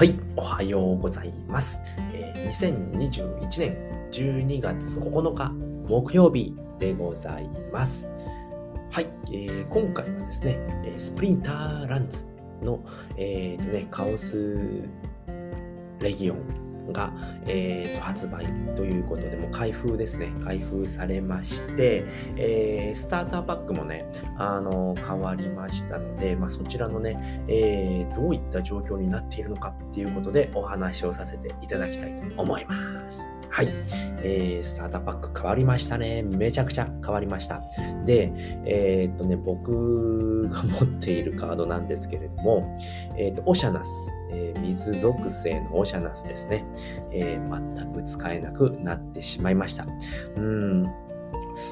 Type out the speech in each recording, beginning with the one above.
はい、おはようございます。え2021年12月9日木曜日でございます。はい、えー今回はですね、スプリンターランズの、えーとね、カオスレギオンが、えーと発売ということで、もう開封ですね、開封されまして、えースターターパックもね、あの変わりましたので、まあ、そちらのね、えーどういった状況になっているのかっていうことでお話をさせていただきたいと思います。はい、えースターターパック変わりましたね。めちゃくちゃ変わりました。で、えーっとね、僕が持っているカードなんですけれども、えーっと、オシャナス、えー水属性のオシャナスですね、えー全く使えなくなってしまいました。うん。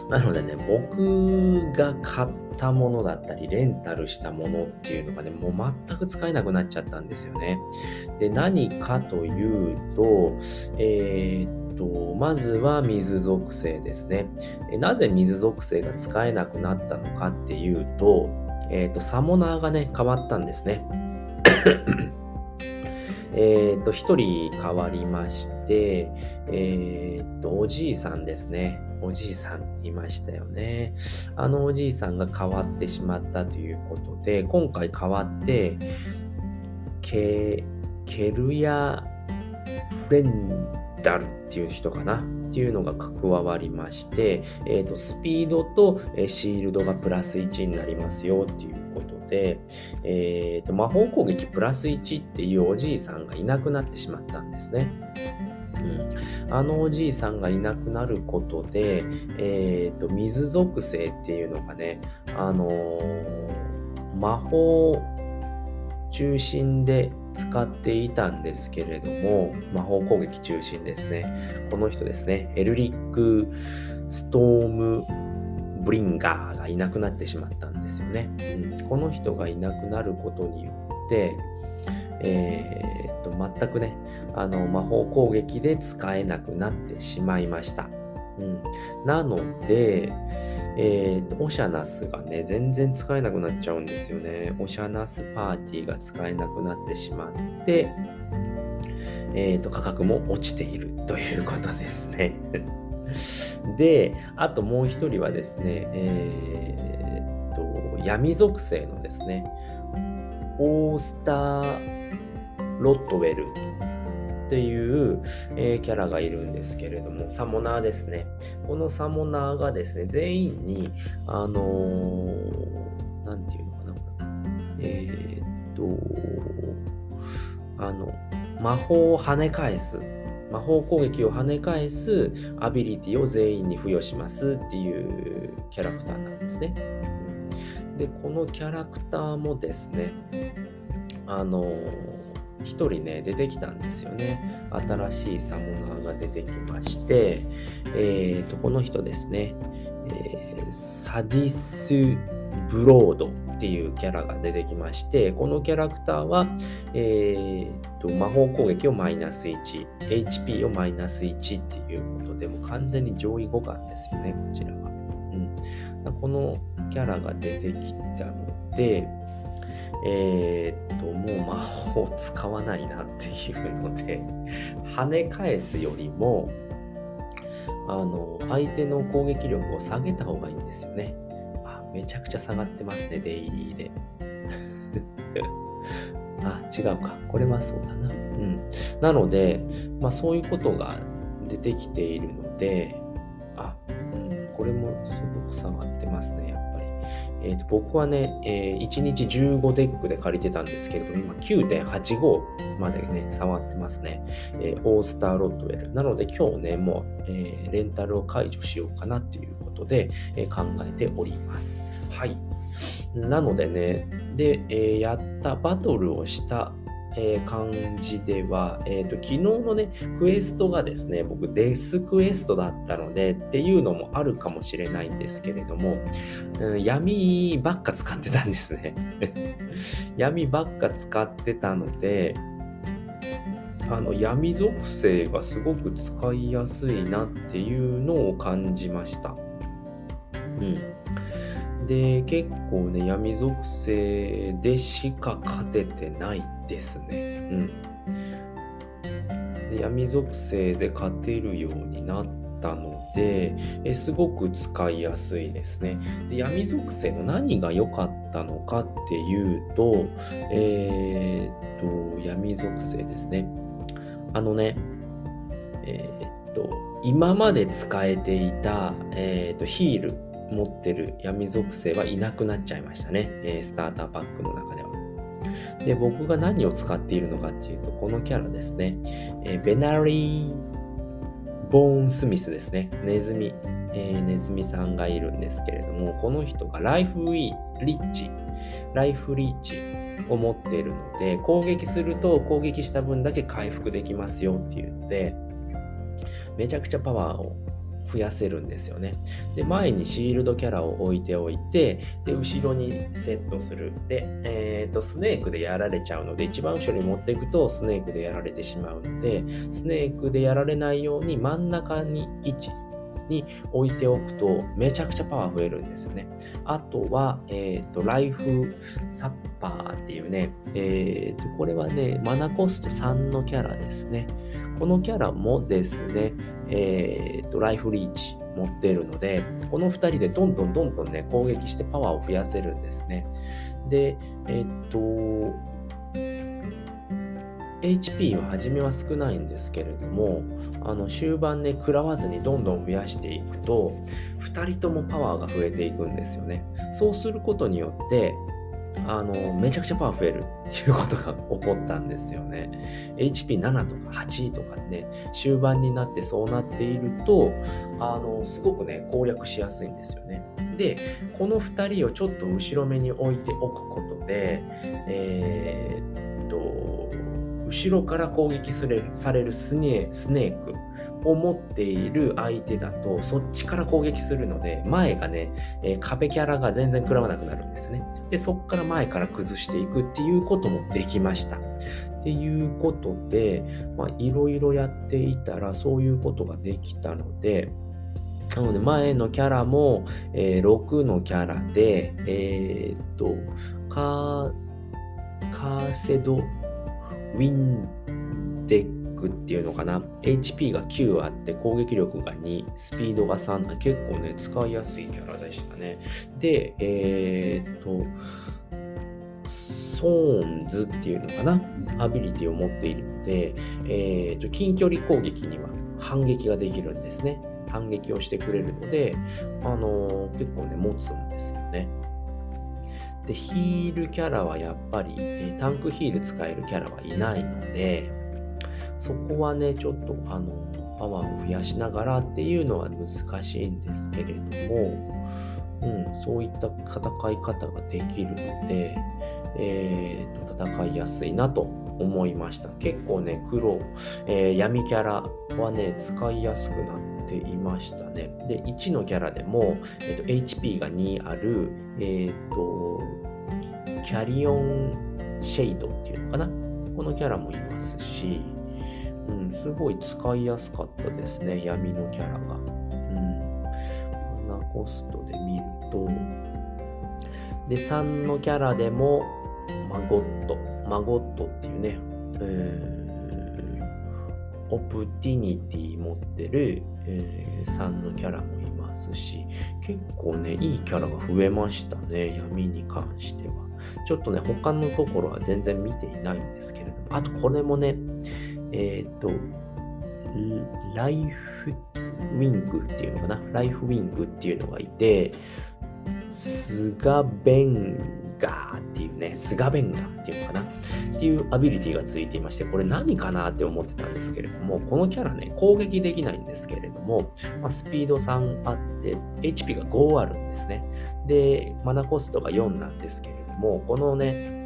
なのでね、僕が買ったものだったり、レンタルしたものっていうのがね、もう全く使えなくなっちゃったんですよね。で、何かというと、えーと、まずは水属性ですね。えなぜ水属性が使えなくなったのかっていうと、えーっと、サモナーがね、変わったんですね。えっと、一人変わりまして、えーっと、おじいさんですね。おじいさんいましたよね。あのおじいさんが変わってしまったということで、今回変わって、ケケルヤ・フレンダルっていう人かなっていうのが加わりまして、えーとスピードとシールドがプラス1になりますよっていうことで、えーと魔法攻撃プラス1っていうおじいさんがいなくなってしまったんですね。うん、あのおじいさんがいなくなることで、えーと水属性っていうのがね、あのー魔法中心で使っていたんですけれども、魔法攻撃中心ですね。この人ですね、エルリック・ストーム・ブリンガーがいなくなってしまったんですよね。うん、この人がいなくなることによって、えーっと全くねあの魔法攻撃で使えなくなってしまいました。うん、なので、えーと、オシャナスがね、全然使えなくなっちゃうんですよね。オシャナスパーティーが使えなくなってしまって、えーと、価格も落ちているということですね。で、あともう一人はですね、えーと、闇属性のですね、オースター・ロットウェルっていう、えーキャラがいるんですけれども、サモナーですね。このサモナーがですね、全員に、あのーていうのかな、えーっと、あの、魔法を跳ね返す、魔法攻撃を跳ね返すアビリティを全員に付与しますっていうキャラクターなんですね。で、このキャラクターもですね、あのー一人ね、出てきたんですよね。新しいサモナーが出てきまして、えー、と、この人ですね、えーサディス・ブロードっていうキャラが出てきまして、このキャラクターは、えー、と魔法攻撃をマイナス1、HP をマイナス1っていうことで、も完全に上位互換ですよね、こちらは。うん、このキャラが出てきたので、えーっと、もう魔法使わないなっていうので、跳ね返すよりも、あの、相手の攻撃力を下げた方がいいんですよね。あ、めちゃくちゃ下がってますね、デイリーで。あ、違うか。これはそうだな。うん。なので、まあそういうことが出てきているので、えーと僕はね、えー1日15 DEC で借りてたんですけれども、今9.85までね、触ってますね。えー Owster Rotwell。なので今日ね、もう、えーレンタルを解除しようかなっていうことで、え考えております。はい。なのでね、で、えやったバトルをした、えー感じでは、えーと、昨日のね、クエストがですね、僕デスクエストだったのでっていうのもあるかもしれないんですけれども、うん闇ばっか使ってたんですね。闇ばっか使ってたので、あの闇属性がすごく使いやすいなっていうのを感じました。うん。で、結構ね、闇属性でしか勝ててないですね。うん。で闇属性で勝てるようになったので、えすごく使いやすいですね。で闇属性の何が良かったのかっていうと、えー、っと、闇属性ですね。あのね、えー、っと、今まで使えていた、えー、っとヒール持ってる闇属性はいなくなっちゃいましたね。えスターターパックの中では。で、僕が何を使っているのかっていうと、このキャラですね。えベナリー・ボーン・スミスですね。ネズミ、えー、ネズミさんがいるんですけれども、この人がライフ・ウィー・リッチ、ライフ・リーチを持っているので、攻撃すると攻撃した分だけ回復できますよっていうので、めちゃくちゃパワーを増やせるんですよね。で、前にシールドキャラを置いておいて、で、後ろにセットする。で、え、ー、と、スネークでやられちゃうので、一番後ろに持っていくとスネークでやられてしまうので、スネークでやられないように真ん中に位置に置いておくとめちゃくちゃパワー増えるんですよね。あとは、えっ、ー、と、ライフサッパーっていうね、えっ、ー、と、これはね、マナコスト3のキャラですね。このキャラもですね、えっ、と、ライフリーチ持ってるので、この2人でどんどんどんどんね、攻撃してパワーを増やせるんですね。で、えっ、と、HP は初めは少ないんですけれどもあの終盤ね食らわずにどんどん増やしていくと2人ともパワーが増えていくんですよね。そうすることによってあのめちゃくちゃパワー増えるっていうことが起こったんですよね。HP7 とか8とかね終盤になってそうなっているとあのすごくね攻略しやすいんですよね。でこの2人をちょっと後ろ目に置いておくことでえー、っと後ろから攻撃されるされるスネスネークを持っている相手だとそっちから攻撃するので前がね、えー、壁キャラが全然食らわなくなるんですね。でそっから前から崩していくっていうこともできました。っていうことでいろいろやっていたらそういうことができたのでなので前のキャラも、えー、6のキャラでえー、っとカーセドウィンデックっていうのかな？HP が9あって攻撃力が2スピードが3結構ね使いやすいキャラでしたね。でえー、っとソーンズっていうのかな？アビリティを持っているので、えー、と近距離攻撃には反撃ができるんですね。反撃をしてくれるので、あのー、結構ね持つんですよ。で、ヒールキャラはやっぱり、えタンクヒール使えるキャラはいないので、そこはね、ちょっとあの、パワーを増やしながらっていうのは難しいんですけれども、うん、そういった戦い方ができるので、えーと、戦いやすいなと思いました。結構ね、黒、えー、闇キャラはね、使いやすくなってていましたね。で、1のキャラでも、えーと、HP が2ある、えっ、と、キャリオンシェイドっていうのかな？このキャラもいますし、うん、すごい使いやすかったですね、闇のキャラが。うん。マナコストで見ると、で、3のキャラでも、マゴット、マゴットっていうね、えー、オプティニティ持ってる、えー、3のキャラもいますし、結構ね、いいキャラが増えましたね、闇に関しては。ちょっとね、他のところは全然見ていないんですけれども、あとこれもね、えっ、ー、と、ライフウィングっていうのかな？ライフウィングっていうのがいて、スガベンガーっていうね、スガベンガーっていうのかな？っていうアビリティがついていまして、これ何かなって思ってたんですけれども、このキャラね、攻撃できないんですけれども、まあ、スピード3あって、HP が5あるんですね。で、マナコストが4なんですけれども、このね、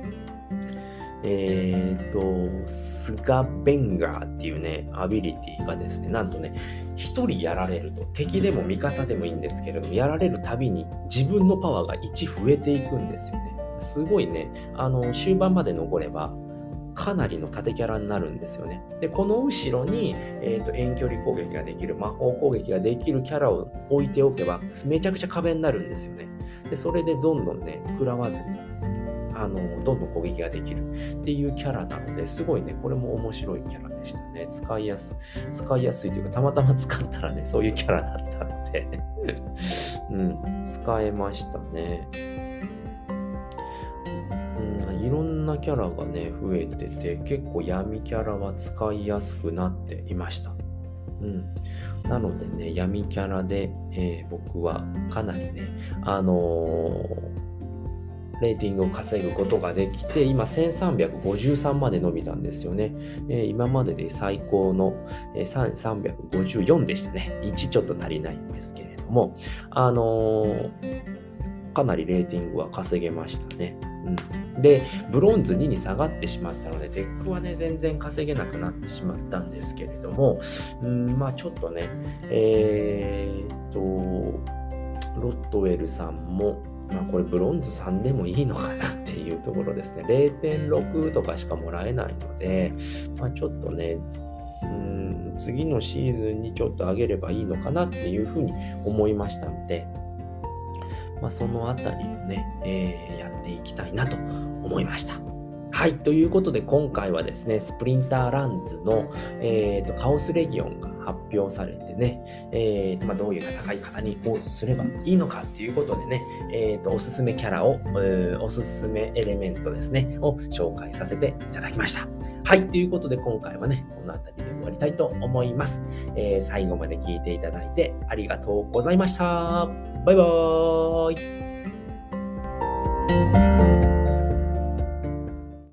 えっ、と、スガベンガーっていうね、アビリティがですね、なんとね、1人やられると、敵でも味方でもいいんですけれども、やられるたびに自分のパワーが1増えていくんですよね。すごいね、あの、終盤まで残れば、かなりの縦キャラになるんですよね。で、この後ろに、えーと、遠距離攻撃ができる、魔法攻撃ができるキャラを置いておけば、めちゃくちゃ壁になるんですよね。で、それでどんどんね、食らわずに、あの、どんどん攻撃ができるっていうキャラなので、すごいね、これも面白いキャラでしたね。使いやす、使いやすいというか、たまたま使ったらね、そういうキャラだったので うん、使えましたね。うん、いろんなキャラがね、増えてて、結構闇キャラは使いやすくなっていました。うん、なのでね、闇キャラで、えー、僕はかなりね、あのー、レーティングを稼ぐことができて、今1353まで伸びたんですよね。えー、今までで最高の、えー、354でしたね。1ちょっと足りないんですけれども、あのかなりレーティングは稼げましたね。うんで、ブロンズ2に下がってしまったので、 DECはね、全然稼げなくなってしまったんですけれども、うん、まあちょっとね、えー、っと、 Rotwellさんも、まあこれブロンズ3でもいいのかなっていうところですね。0.6とかしかもらえないので、まあちょっとね、次のシーズンにちょっと上げればいいのかなっていうふうに思いましたので、まあ、そのあたりをね、えー、やっていきたいなと思いました。はい。ということで、今回はですね、スプリンターランズの、えーと、カオスレギオンが発表されてね、えーとまあ、どういう戦い方にをすればいいのかっていうことでね、えーと、おすすめキャラをえ、おすすめエレメントですね、を紹介させていただきました。はい。ということで、今回はね、この辺りで終わりたいと思います。えー、最後まで聞いていただいてありがとうございました。バイバーイ。